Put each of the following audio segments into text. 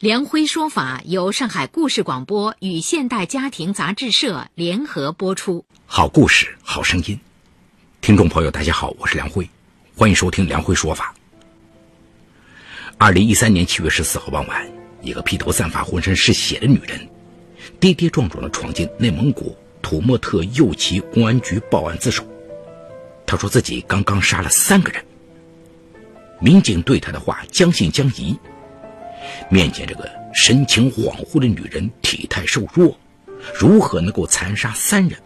梁辉说法由上海故事广播与现代家庭杂志社联合播出。好故事，好声音。听众朋友，大家好，我是梁辉，欢迎收听梁辉说法。二零一三年七月十四号傍晚，一个披头散发、浑身是血的女人，跌跌撞撞的闯进内蒙古土默特右旗公安局报案自首。她说自己刚刚杀了三个人。民警对她的话将信将疑。面前这个神情恍惚的女人，体态瘦弱，如何能够残杀三人？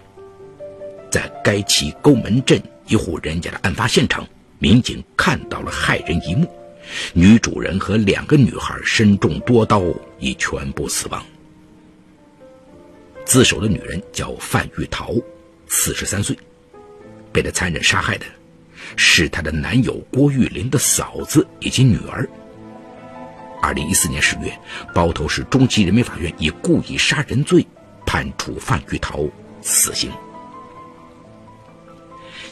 在该旗沟门镇一户人家的案发现场，民警看到了骇人一幕：女主人和两个女孩身中多刀，已全部死亡。自首的女人叫范玉桃，四十三岁，被她残忍杀害的是她的男友郭玉林的嫂子以及女儿。二零一四年十月，包头市中级人民法院以故意杀人罪判处范玉桃死刑。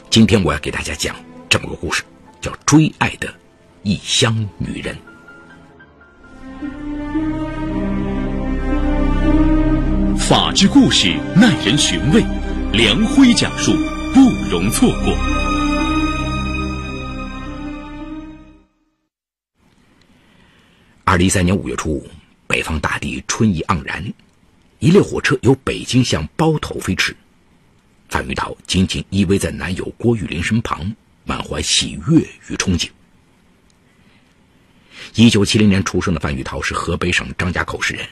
今天我要给大家讲这么个故事，叫《追爱的异乡女人》。法治故事耐人寻味，梁辉讲述不容错过。二零一三年五月初，北方大地春意盎然，一列火车由北京向包头飞驰。范玉桃紧紧依偎在男友郭玉林身旁，满怀喜悦与憧憬。一九七零年出生的范玉桃是河北省张家口市人，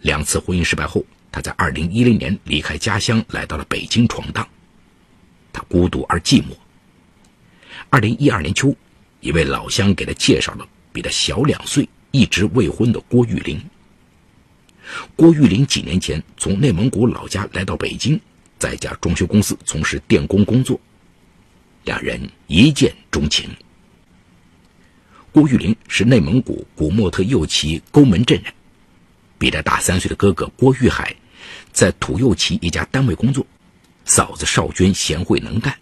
两次婚姻失败后，他在二零一零年离开家乡，来到了北京闯荡。他孤独而寂寞。二零一二年秋，一位老乡给他介绍了比他小两岁。一直未婚的郭玉林。郭玉林几年前从内蒙古老家来到北京，在一家装修公司从事电工工作，两人一见钟情。郭玉林是内蒙古古莫特右旗沟门镇人，比他大三岁的哥哥郭玉海在土右旗一家单位工作，嫂子邵娟贤惠能干，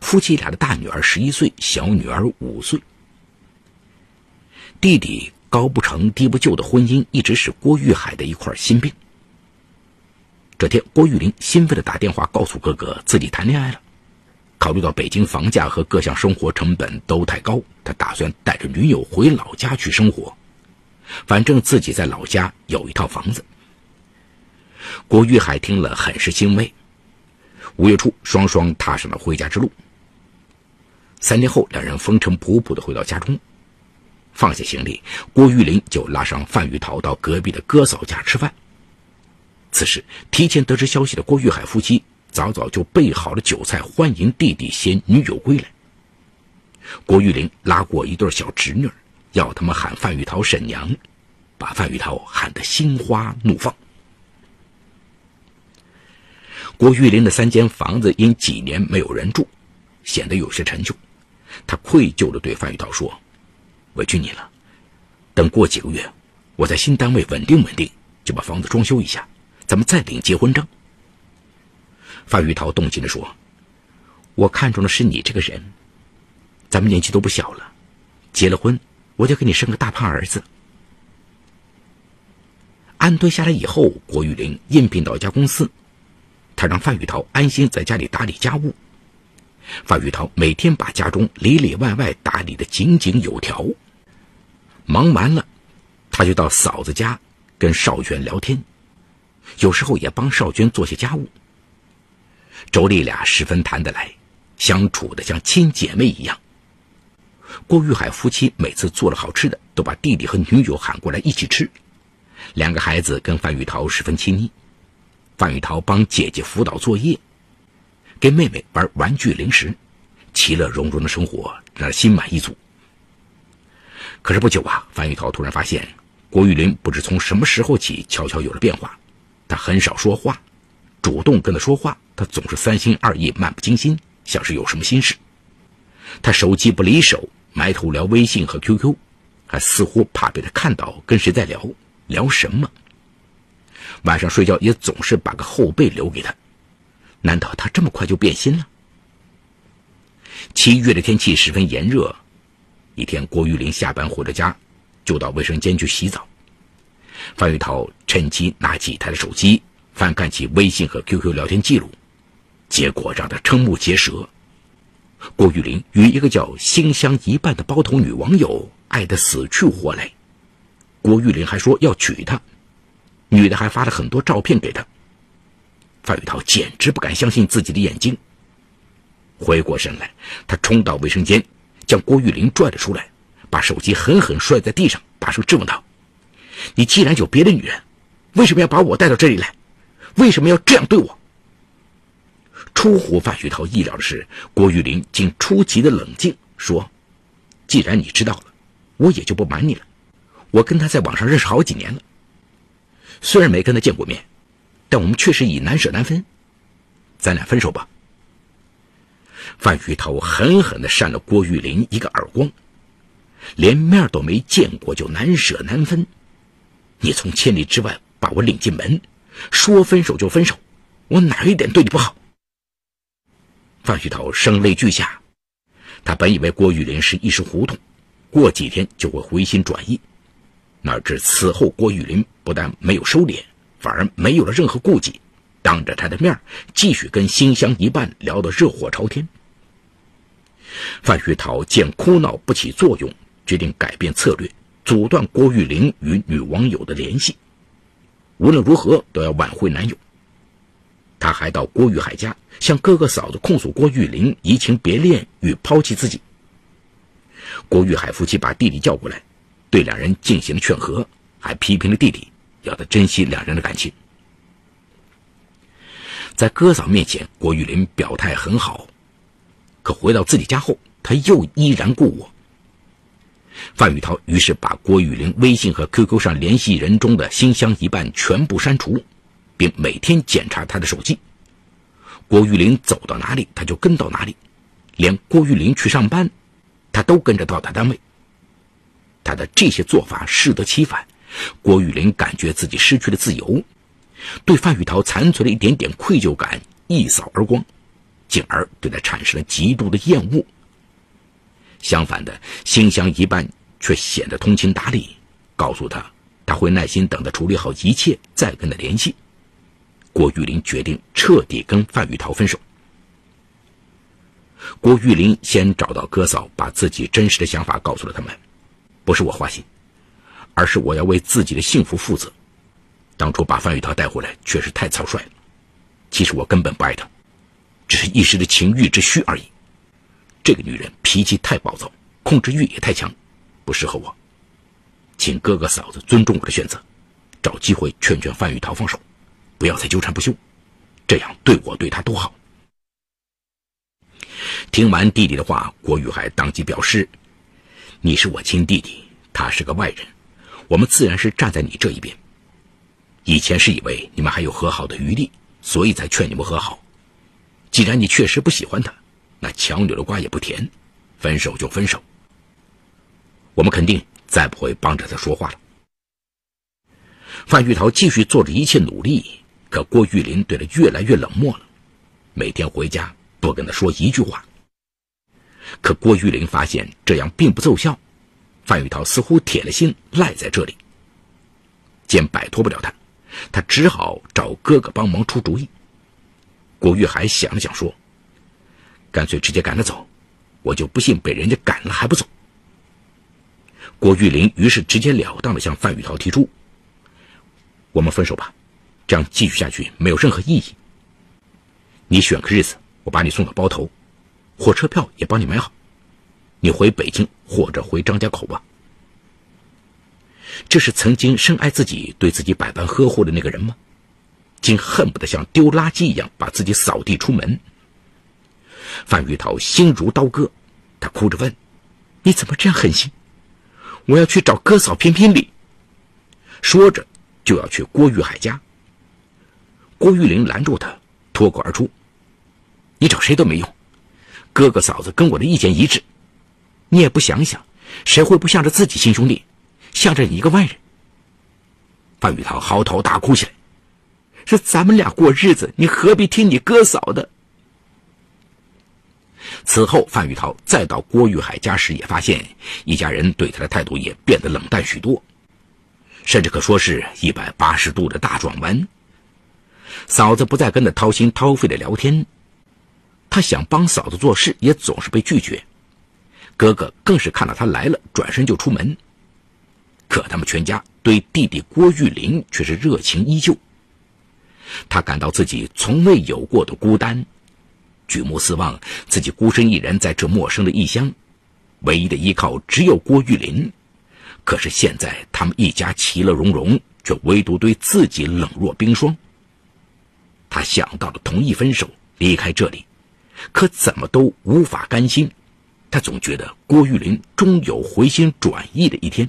夫妻俩的大女儿十一岁，小女儿五岁，弟弟。高不成低不就的婚姻一直是郭玉海的一块心病。这天，郭玉林兴奋的打电话告诉哥哥自己谈恋爱了。考虑到北京房价和各项生活成本都太高，他打算带着女友回老家去生活。反正自己在老家有一套房子。郭玉海听了很是欣慰。五月初，双双踏上了回家之路。三天后，两人风尘仆仆的回到家中。放下行李，郭玉林就拉上范玉桃到隔壁的哥嫂家吃饭。此时，提前得知消息的郭玉海夫妻早早就备好了酒菜，欢迎弟弟携女友归来。郭玉林拉过一对小侄女，要他们喊范玉桃婶娘，把范玉桃喊得心花怒放。郭玉林的三间房子因几年没有人住，显得有些陈旧。他愧疚地对范玉桃说。委屈你了，等过几个月，我在新单位稳定稳定，就把房子装修一下，咱们再领结婚证。范玉桃动情地说：“我看中的是你这个人，咱们年纪都不小了，结了婚，我就给你生个大胖儿子。”安顿下来以后，郭玉玲应聘到一家公司，他让范玉桃安心在家里打理家务。范玉桃每天把家中里里外外打理得井井有条。忙完了，他就到嫂子家跟少娟聊天，有时候也帮少娟做些家务。妯娌俩十分谈得来，相处的像亲姐妹一样。郭玉海夫妻每次做了好吃的，都把弟弟和女友喊过来一起吃。两个孩子跟范玉桃十分亲昵，范玉桃帮姐姐辅导作业。跟妹妹玩玩具零食，其乐融融的生活让人心满意足。可是不久啊，范玉桃突然发现，郭玉林不知从什么时候起悄悄有了变化。他很少说话，主动跟他说话，他总是三心二意、漫不经心，像是有什么心事。他手机不离手，埋头聊微信和 QQ，还似乎怕被他看到跟谁在聊，聊什么。晚上睡觉也总是把个后背留给他。难道他这么快就变心了？七月的天气十分炎热，一天，郭玉林下班回了家，就到卫生间去洗澡。范玉涛趁机拿起他的手机，翻看起微信和 QQ 聊天记录，结果让他瞠目结舌。郭玉林与一个叫心香一半的包头女网友爱得死去活来，郭玉林还说要娶她，女的还发了很多照片给他。范玉涛简直不敢相信自己的眼睛。回过神来，他冲到卫生间，将郭玉玲拽了出来，把手机狠狠摔在地上，大声质问道：“你既然有别的女人，为什么要把我带到这里来？为什么要这样对我？”出乎范玉涛意料的是，郭玉玲竟出奇的冷静，说：“既然你知道了，我也就不瞒你了。我跟他在网上认识好几年了，虽然没跟他见过面。”但我们确实已难舍难分，咱俩分手吧。范旭涛狠狠地扇了郭玉林一个耳光，连面都没见过就难舍难分，你从千里之外把我领进门，说分手就分手，我哪一点对你不好？范旭涛声泪俱下，他本以为郭玉林是一时糊涂，过几天就会回心转意，哪知此后郭玉林不但没有收敛。反而没有了任何顾忌，当着他的面继续跟馨香一半聊得热火朝天。范学涛见哭闹不起作用，决定改变策略，阻断郭玉玲与女网友的联系。无论如何都要挽回男友。他还到郭玉海家向哥哥嫂子控诉郭玉玲移情别恋与抛弃自己。郭玉海夫妻把弟弟叫过来，对两人进行了劝和，还批评了弟弟。要他珍惜两人的感情。在哥嫂面前，郭玉林表态很好，回到自己家后，他又依然故我。范玉涛于是把郭玉林微信和 QQ 上联系人中的心相一半全部删除，并每天检查他的手机。郭玉林走到哪里，他就跟到哪里，连郭玉林去上班，他都跟着到达单位。他的这些做法适得其反。郭玉林感觉自己失去了自由，对范玉涛残存的一点点愧疚感一扫而光，进而对他产生了极度的厌恶。相反的，心香一半却显得通情达理，告诉他他会耐心等他处理好一切再跟他联系。郭玉林决定彻底跟范玉涛分手。郭玉林先找到哥嫂，把自己真实的想法告诉了他们，不是我花心。而是我要为自己的幸福负责。当初把范玉涛带回来，确实太草率了。其实我根本不爱她，只是一时的情欲之需而已。这个女人脾气太暴躁，控制欲也太强，不适合我。请哥哥嫂子尊重我的选择，找机会劝劝范玉涛放手，不要再纠缠不休，这样对我对她都好。听完弟弟的话，郭玉海当即表示：“你是我亲弟弟，他是个外人。”我们自然是站在你这一边。以前是以为你们还有和好的余地，所以才劝你们和好。既然你确实不喜欢他，那强扭的瓜也不甜，分手就分手。我们肯定再不会帮着他说话了。范玉涛继续做着一切努力，可郭玉林对他越来越冷漠了，每天回家不跟他说一句话。可郭玉林发现这样并不奏效。范玉涛似乎铁了心赖在这里，见摆脱不了他，他只好找哥哥帮忙出主意。郭玉海想了想说：“干脆直接赶他走，我就不信被人家赶了还不走。”郭玉林于是直截了当的向范玉涛提出：“我们分手吧，这样继续下去没有任何意义。你选个日子，我把你送到包头，火车票也帮你买好。”你回北京或者回张家口吧。这是曾经深爱自己、对自己百般呵护的那个人吗？竟恨不得像丢垃圾一样把自己扫地出门。范玉涛心如刀割，他哭着问：“你怎么这样狠心？我要去找哥嫂评评理。”说着就要去郭玉海家。郭玉玲拦住他，脱口而出：“你找谁都没用，哥哥嫂子跟我的意见一致，你也不想想，谁会不向着自己亲兄弟，向着你一个外人？”范玉涛嚎啕大哭起来：“是咱们俩过日子，你何必听你哥嫂的？”此后，范玉涛再到郭玉海家时，也发现一家人对他的态度也变得冷淡许多，甚至可说是一百八十度的大转弯。嫂子不再跟他掏心掏肺的聊天，他想帮嫂子做事，也总是被拒绝。哥哥更是看到他来了，转身就出门。可他们全家对弟弟郭玉林却是热情依旧。他感到自己从未有过的孤单。举目四望，自己孤身一人在这陌生的异乡，唯一的依靠只有郭玉林。可是现在他们一家其乐融融，却唯独对自己冷若冰霜。他想到了同意分手，离开这里，可怎么都无法甘心。他总觉得郭玉林终有回心转意的一天。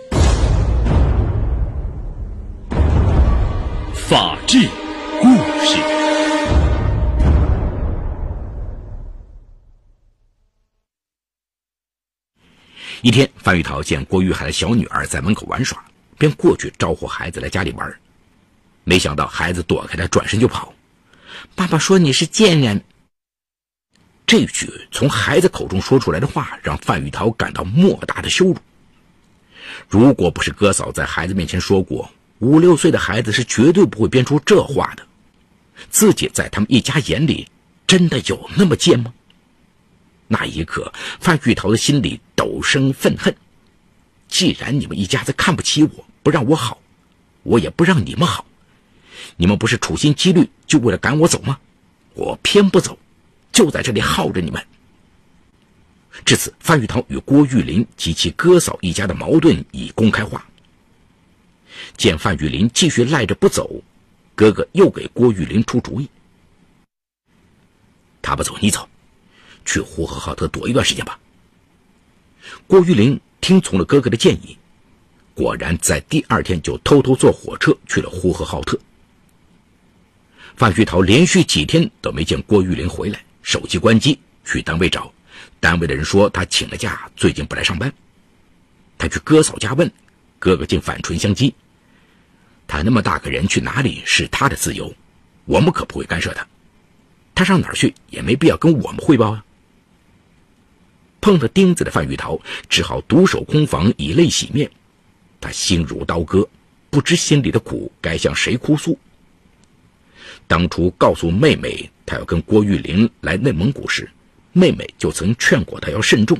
法治故事。一天，范玉桃见郭玉海的小女儿在门口玩耍，便过去招呼孩子来家里玩。没想到孩子躲开他，转身就跑。爸爸说：“你是贱人。”这句从孩子口中说出来的话，让范玉桃感到莫大的羞辱。如果不是哥嫂在孩子面前说过，五六岁的孩子是绝对不会编出这话的。自己在他们一家眼里，真的有那么贱吗？那一刻，范玉桃的心里陡生愤恨。既然你们一家子看不起我，不让我好，我也不让你们好。你们不是处心积虑就为了赶我走吗？我偏不走，就在这里耗着你们。至此，范玉桃与郭玉林及其哥嫂一家的矛盾已公开化。见范玉林继续赖着不走，哥哥又给郭玉林出主意：他不走，你走。去呼和浩特躲一段时间吧。郭玉林听从了哥哥的建议，果然在第二天就偷偷坐火车去了呼和浩特。范玉桃连续几天都没见郭玉林回来，手机关机，去单位找，单位的人说他请了假，最近不来上班。他去哥嫂家问，哥哥竟反唇相讥：“他那么大个人去哪里是他的自由，我们可不会干涉他。他上哪儿去也没必要跟我们汇报啊。”碰了钉子的范玉桃只好独守空房，以泪洗面。他心如刀割，不知心里的苦该向谁哭诉。当初告诉妹妹他要跟郭玉林来内蒙古时，妹妹就曾劝过他要慎重。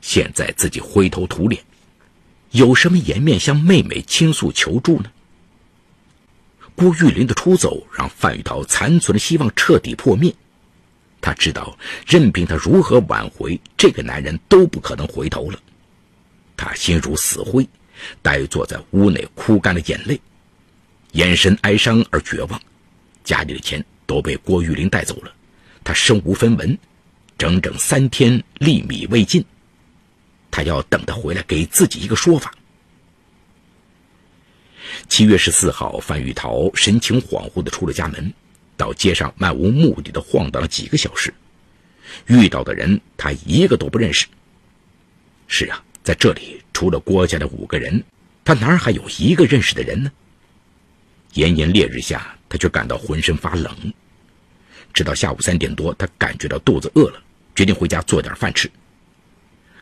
现在自己灰头土脸，有什么颜面向妹妹倾诉求助呢？郭玉林的出走让范玉桃残存的希望彻底破灭。他知道，任凭他如何挽回，这个男人都不可能回头了。他心如死灰，呆坐在屋内，哭干了眼泪，眼神哀伤而绝望。家里的钱都被郭玉林带走了，他身无分文，整整三天粒米未进。他要等他回来，给自己一个说法。七月十四号，范玉桃神情恍惚地出了家门。到街上漫无目的的晃荡了几个小时，遇到的人他一个都不认识。是啊，在这里除了郭家的五个人，他哪儿还有一个认识的人呢？炎炎烈日下，他却感到浑身发冷。直到下午三点多，他感觉到肚子饿了，决定回家做点饭吃。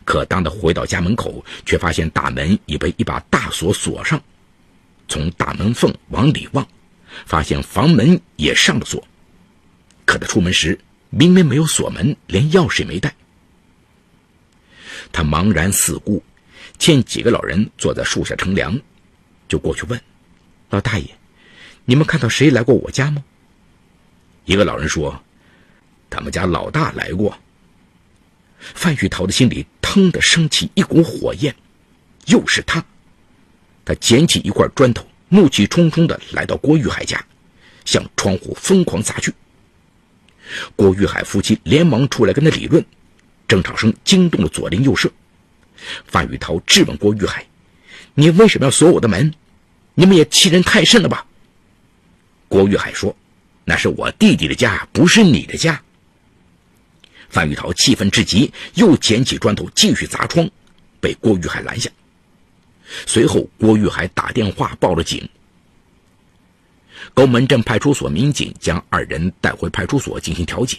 可当他回到家门口，却发现大门已被一把大锁锁上。从大门缝往里望。发现房门也上了锁，可他出门时明明没有锁门，连钥匙也没带。他茫然四顾，见几个老人坐在树下乘凉，就过去问：“老大爷，你们看到谁来过我家吗？”一个老人说：“他们家老大来过。”范玉桃的心里腾的升起一股火焰，又是他。他捡起一块砖头，怒气冲冲的来到郭玉海家，向窗户疯狂砸去。郭玉海夫妻连忙出来跟他理论，争吵声惊动了左邻右舍。范玉桃质问郭玉海：“你为什么要锁我的门？你们也欺人太甚了吧？”郭玉海说：“那是我弟弟的家，不是你的家。”范玉桃气愤至极，又捡起砖头继续砸窗，被郭玉海拦下。随后，郭玉海打电话报了警。沟门镇派出所民警将二人带回派出所进行调解。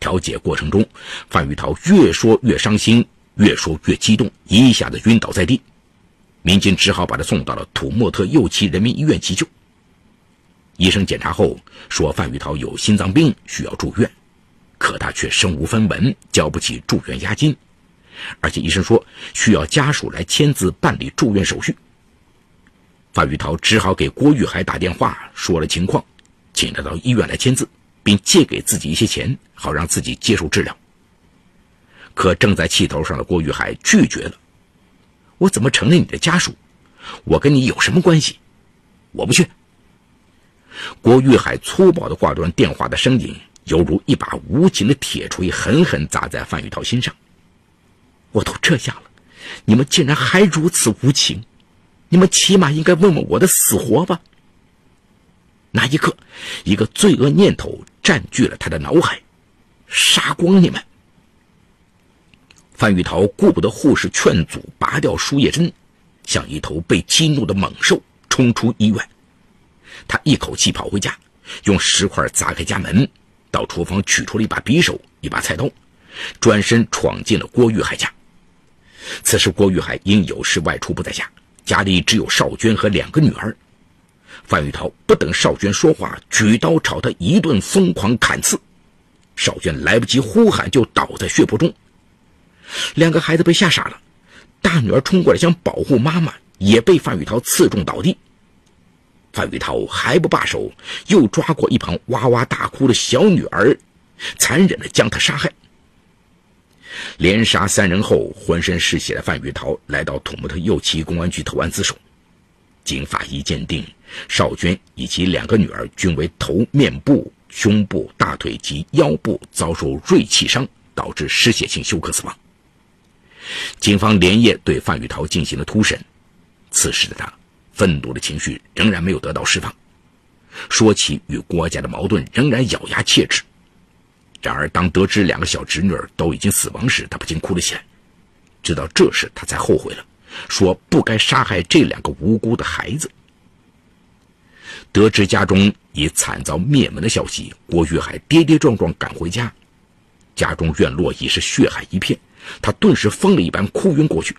调解过程中，范玉桃越说越伤心，越说越激动，一下子晕倒在地。民警只好把他送到了土默特右旗人民医院急救。医生检查后说，范玉桃有心脏病，需要住院。可他却身无分文，交不起住院押金，而且医生说需要家属来签字办理住院手续。范玉桃只好给郭玉海打电话，说了情况，请他到医院来签字，并借给自己一些钱，好让自己接受治疗。可正在气头上的郭玉海拒绝了：“我怎么成了你的家属？我跟你有什么关系？我不去。”郭玉海粗暴地挂断电话的声音。犹如一把无情的铁锤，狠狠砸在范玉涛心上。我都这样了，你们竟然还如此无情！你们起码应该问问我的死活吧。那一刻，一个罪恶念头占据了他的脑海：杀光你们！范玉涛顾不得护士劝阻，拔掉输液针，像一头被激怒的猛兽冲出医院。他一口气跑回家，用石块砸开家门。到厨房取出了一把匕首、一把菜刀，转身闯进了郭玉海家。此时，郭玉海因有事外出不在家，家里只有邵娟和两个女儿。范玉涛不等邵娟说话，举刀朝她一顿疯狂砍刺。邵娟来不及呼喊，就倒在血泊中。两个孩子被吓傻了，大女儿冲过来想保护妈妈，也被范玉涛刺中倒地。范玉涛还不罢手，又抓过一旁哇哇大哭的小女儿，残忍地将她杀害。连杀三人后，浑身是血的范玉涛来到土木特右旗公安局投案自首。经法医鉴定，邵娟以及两个女儿均为头、面部、胸部、大腿及腰部遭受锐器伤，导致失血性休克死亡。警方连夜对范玉涛进行了突审，此时的他。愤怒的情绪仍然没有得到释放，说起与郭家的矛盾，仍然咬牙切齿。然而，当得知两个小侄女儿都已经死亡时，他不禁哭了起来。直到这时，他才后悔了，说不该杀害这两个无辜的孩子。得知家中已惨遭灭门的消息，郭玉海跌跌撞撞赶回家，家中院落已是血海一片，他顿时疯了一般哭晕过去。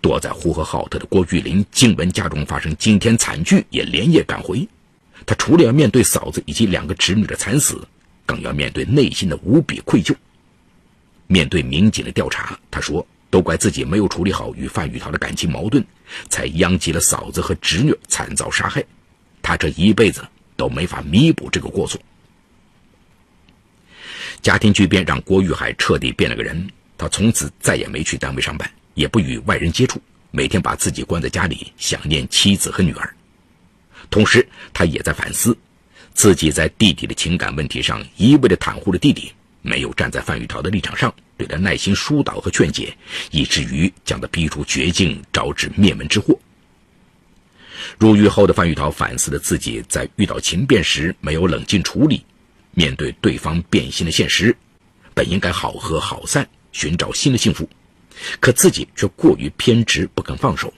躲在呼和浩特的郭玉林，惊闻家中发生惊天惨剧，也连夜赶回。他除了要面对嫂子以及两个侄女的惨死，更要面对内心的无比愧疚。面对民警的调查，他说：“都怪自己没有处理好与范玉涛的感情矛盾，才殃及了嫂子和侄女惨遭杀害。他这一辈子都没法弥补这个过错。”家庭巨变让郭玉海彻底变了个人，他从此再也没去单位上班。也不与外人接触，每天把自己关在家里，想念妻子和女儿。同时，他也在反思，自己在弟弟的情感问题上一味的袒护着弟弟，没有站在范玉涛的立场上，对他耐心疏导和劝解，以至于将他逼出绝境，招致灭门之祸。入狱后的范玉涛反思了自己在遇到情变时没有冷静处理，面对对方变心的现实，本应该好合好散，寻找新的幸福。可自己却过于偏执，不肯放手。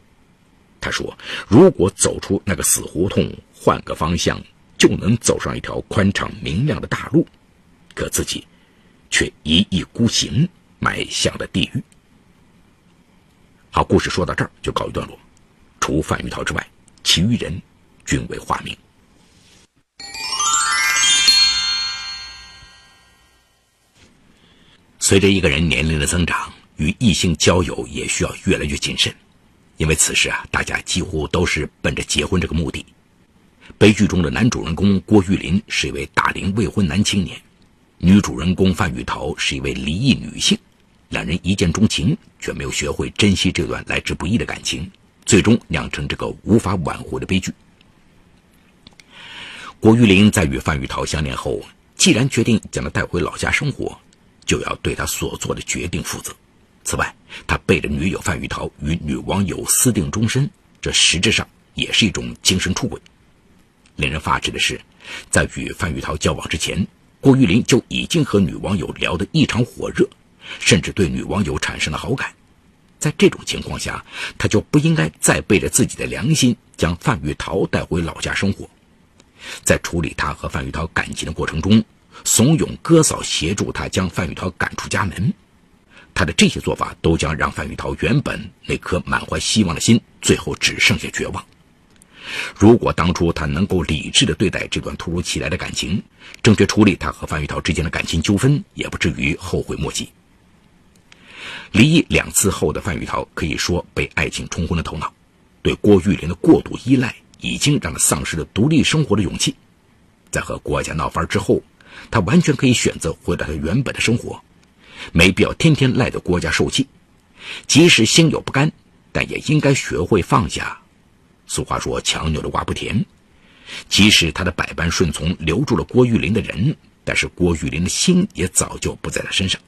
他说：“如果走出那个死胡同，换个方向，就能走上一条宽敞明亮的大路。”可自己却一意孤行，迈向了地狱。好，故事说到这儿就告一段落。除范玉涛之外，其余人均为化名。随着一个人年龄的增长。与异性交友也需要越来越谨慎，因为此时啊，大家几乎都是奔着结婚这个目的。悲剧中的男主人公郭玉林是一位大龄未婚男青年，女主人公范玉桃是一位离异女性，两人一见钟情，却没有学会珍惜这段来之不易的感情，最终酿成这个无法挽回的悲剧。郭玉林在与范玉桃相恋后，既然决定将她带回老家生活，就要对他所做的决定负责。此外，他背着女友范玉桃与女网友私定终身，这实质上也是一种精神出轨。令人发指的是，在与范玉桃交往之前，郭玉林就已经和女网友聊得异常火热，甚至对女网友产生了好感。在这种情况下，他就不应该再背着自己的良心将范玉桃带回老家生活。在处理他和范玉桃感情的过程中，怂恿哥嫂协助他将范玉桃赶出家门。他的这些做法都将让范玉桃原本那颗满怀希望的心，最后只剩下绝望。如果当初他能够理智的对待这段突如其来的感情，正确处理他和范玉桃之间的感情纠纷，也不至于后悔莫及。离异两次后的范玉桃可以说被爱情冲昏了头脑，对郭玉玲的过度依赖已经让他丧失了独立生活的勇气。在和郭家闹翻之后，他完全可以选择回到他原本的生活，没必要天天赖着郭家受气。即使心有不甘，但也应该学会放下。俗话说：“强扭的瓜不甜。”即使他的百般顺从留住了郭玉林的人，但是郭玉林的心也早就不在他身上。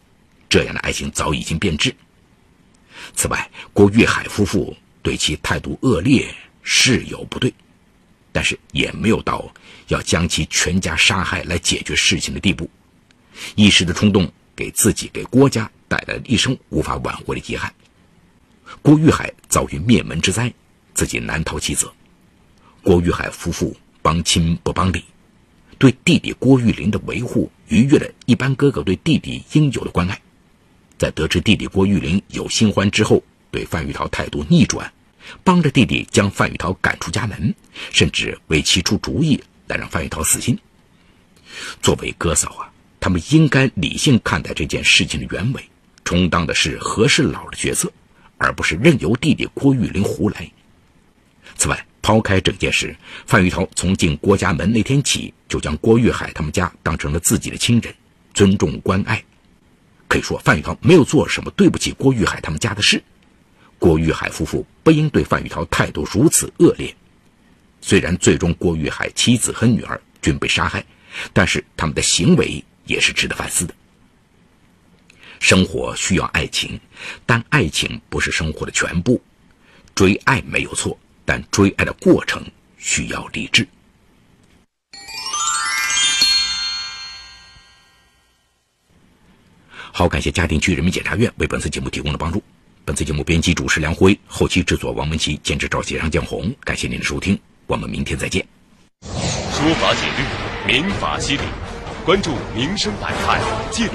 这样的爱情早已经变质。此外，郭玉海夫妇对其态度恶劣是有不对，但是也没有到要将其全家杀害来解决事情的地步。一时的冲动，给自己给郭家带来了一生无法挽回的遗憾。郭玉海遭遇灭门之灾。自己难逃其责。郭玉海夫妇帮亲不帮理，对弟弟郭玉林的维护逾越了一般哥哥对弟弟应有的关爱。在得知弟弟郭玉林有新欢之后，对范玉桃态度逆转，帮着弟弟将范玉桃赶出家门，甚至为其出主意来让范玉桃死心。作为哥嫂啊，他们应该理性看待这件事情的原委，充当的是和事佬的角色，而不是任由弟弟郭玉林胡来。此外，抛开整件事，范玉涛从进郭家门那天起，就将郭玉海他们家当成了自己的亲人，尊重关爱。可以说，范玉涛没有做什么对不起郭玉海他们家的事。郭玉海夫妇不应对范玉涛态度如此恶劣。虽然最终郭玉海妻子和女儿均被杀害，但是他们的行为也是值得反思的。生活需要爱情，但爱情不是生活的全部。追爱没有错。但追爱的过程需要理智。好，感谢嘉定区人民检察院为本次节目提供的帮助。本次节目编辑主持梁辉，后期制作王文琪，监制赵杰、张江红。感谢您的收听，我们明天再见。说法解律，民法析理，关注民生百态，记录。